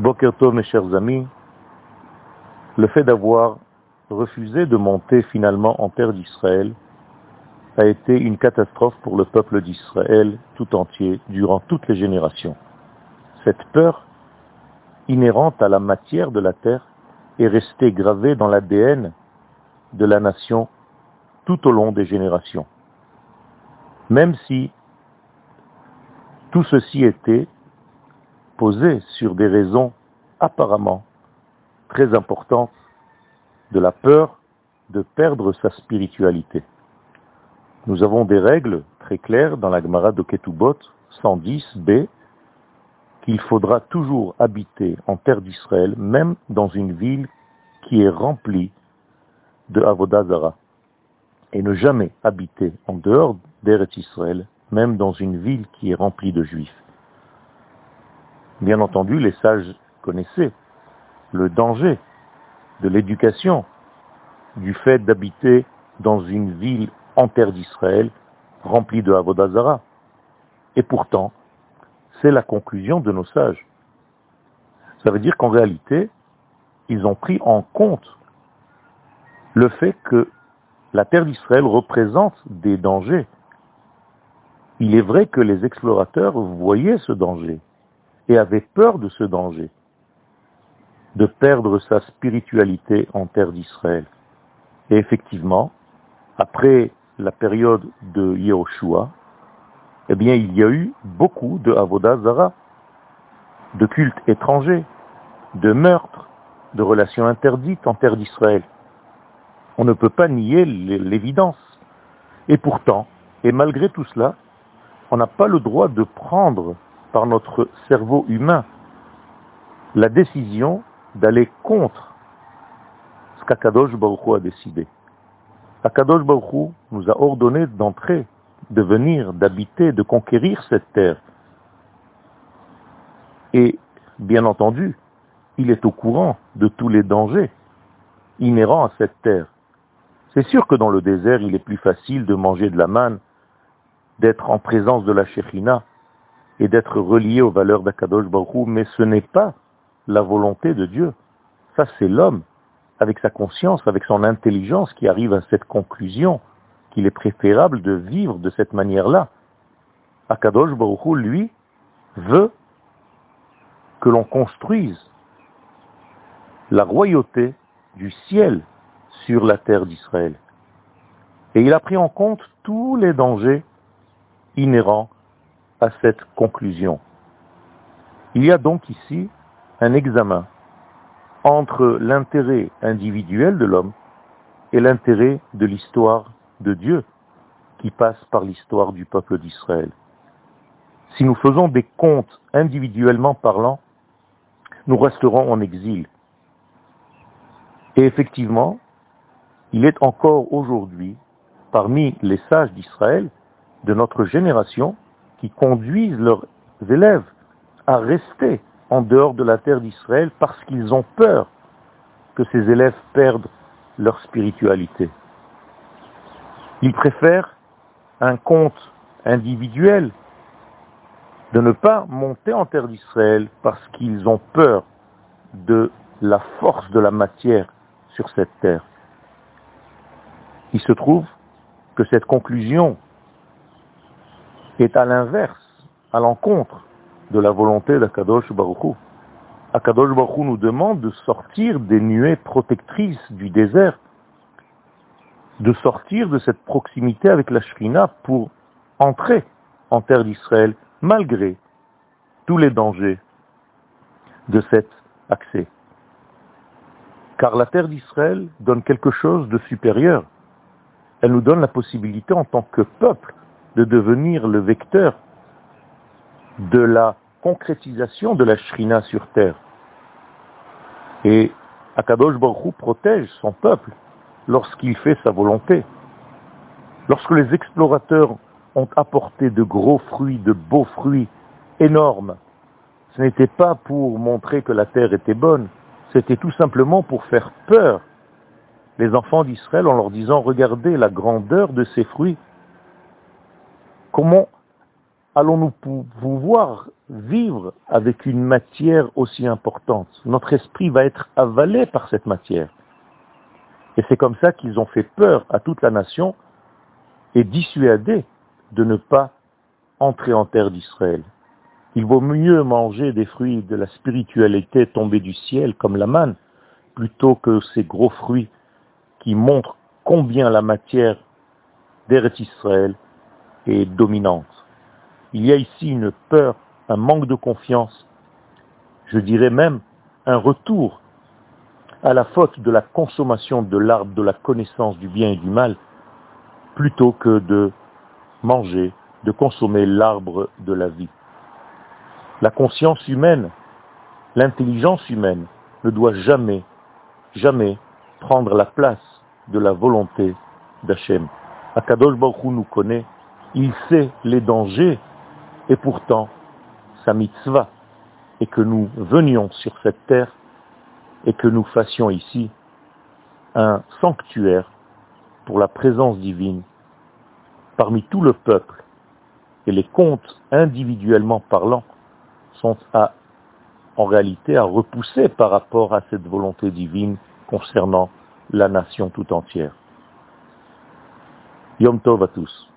Bokerto, mes chers amis, le fait d'avoir refusé de monter finalement en terre d'Israël a été une catastrophe pour le peuple d'Israël tout entier durant toutes les générations. Cette peur inhérente à la matière de la terre est restée gravée dans l'ADN de la nation tout au long des générations. Même si tout ceci était posé sur des raisons apparemment très importantes de la peur de perdre sa spiritualité. Nous avons des règles très claires dans la Gemara de Ketubot 110b qu'il faudra toujours habiter en terre d'Israël, même dans une ville qui est remplie de Avodazara, et ne jamais habiter en dehors d'Eretz Israël, même dans une ville qui est remplie de juifs. Bien entendu, les sages connaissaient le danger de l'éducation, du fait d'habiter dans une ville en terre d'Israël remplie de Avodazara. Et pourtant, c'est la conclusion de nos sages. Ça veut dire qu'en réalité, ils ont pris en compte le fait que la terre d'Israël représente des dangers. Il est vrai que les explorateurs voyaient ce danger et avaient peur de ce danger, de perdre sa spiritualité en terre d'Israël. Et effectivement, après la période de Yehoshua, eh bien, il y a eu beaucoup de Avodah Zara, de cultes étrangers, de meurtres, de relations interdites en terre d'Israël. On ne peut pas nier l'évidence. Et pourtant, et malgré tout cela, on n'a pas le droit de prendre par notre cerveau humain la décision d'aller contre ce qu'Akadosh Baruch a décidé. Akadosh Baruch nous a ordonné d'entrer, de venir, d'habiter, de conquérir cette terre. Et, bien entendu, il est au courant de tous les dangers inhérents à cette terre. C'est sûr que dans le désert, il est plus facile de manger de la manne, d'être en présence de la Shekhinah et d'être relié aux valeurs d'Akadosh Baruch mais ce n'est pas la volonté de Dieu. Ça, c'est l'homme, avec sa conscience, avec son intelligence, qui arrive à cette conclusion qu'il est préférable de vivre de cette manière-là. Akadosh Baruch lui, veut que l'on construise la royauté du ciel sur la terre d'Israël. Et il a pris en compte tous les dangers inhérents à cette conclusion. Il y a donc ici un examen entre l'intérêt individuel de l'homme et l'intérêt de l'histoire de Dieu qui passe par l'histoire du peuple d'Israël. Si nous faisons des comptes individuellement parlant, nous resterons en exil. Et effectivement, il est encore aujourd'hui, parmi les sages d'Israël, de notre génération, qui conduisent leurs élèves à rester en dehors de la terre d'Israël parce qu'ils ont peur que ces élèves perdent leur spiritualité. Ils préfèrent un compte individuel de ne pas monter en terre d'Israël parce qu'ils ont peur de la force de la matière sur cette terre. Il se trouve que cette conclusion est à l'inverse, à l'encontre de la volonté d'Akadosh Baruchou. Akadosh Baruchou nous demande de sortir des nuées protectrices du désert, de sortir de cette proximité avec la Shrina pour entrer en terre d'Israël, malgré tous les dangers de cet accès. Car la terre d'Israël donne quelque chose de supérieur. Elle nous donne la possibilité en tant que peuple de devenir le vecteur de la concrétisation de la Shrina sur terre. Et Akadosh Baruch protège son peuple lorsqu'il fait sa volonté. Lorsque les explorateurs ont apporté de gros fruits, de beaux fruits énormes, ce n'était pas pour montrer que la terre était bonne, c'était tout simplement pour faire peur les enfants d'Israël en leur disant regardez la grandeur de ces fruits. Comment allons-nous pouvoir vivre avec une matière aussi importante? Notre esprit va être avalé par cette matière. Et c'est comme ça qu'ils ont fait peur à toute la nation et dissuadé de ne pas entrer en terre d'Israël. Il vaut mieux manger des fruits de la spiritualité tombés du ciel, comme la manne, plutôt que ces gros fruits qui montrent combien la matière d'Eretz Israël est dominante. Il y a ici une peur, un manque de confiance, je dirais même un retour à la faute de la consommation de l'arbre de la connaissance du bien et du mal, plutôt que de manger, de consommer l'arbre de la vie. La conscience humaine, l'intelligence humaine ne doit jamais, jamais prendre la place de la volonté d'Hachem. Akadosh Baruch nous connaît, il sait les dangers et pourtant sa mitzvah est que nous venions sur cette terre et que nous fassions ici un sanctuaire pour la présence divine parmi tout le peuple. Et les comptes, individuellement parlant, sont à, en réalité à repousser par rapport à cette volonté divine concernant la nation tout entière. Yom Tov tous.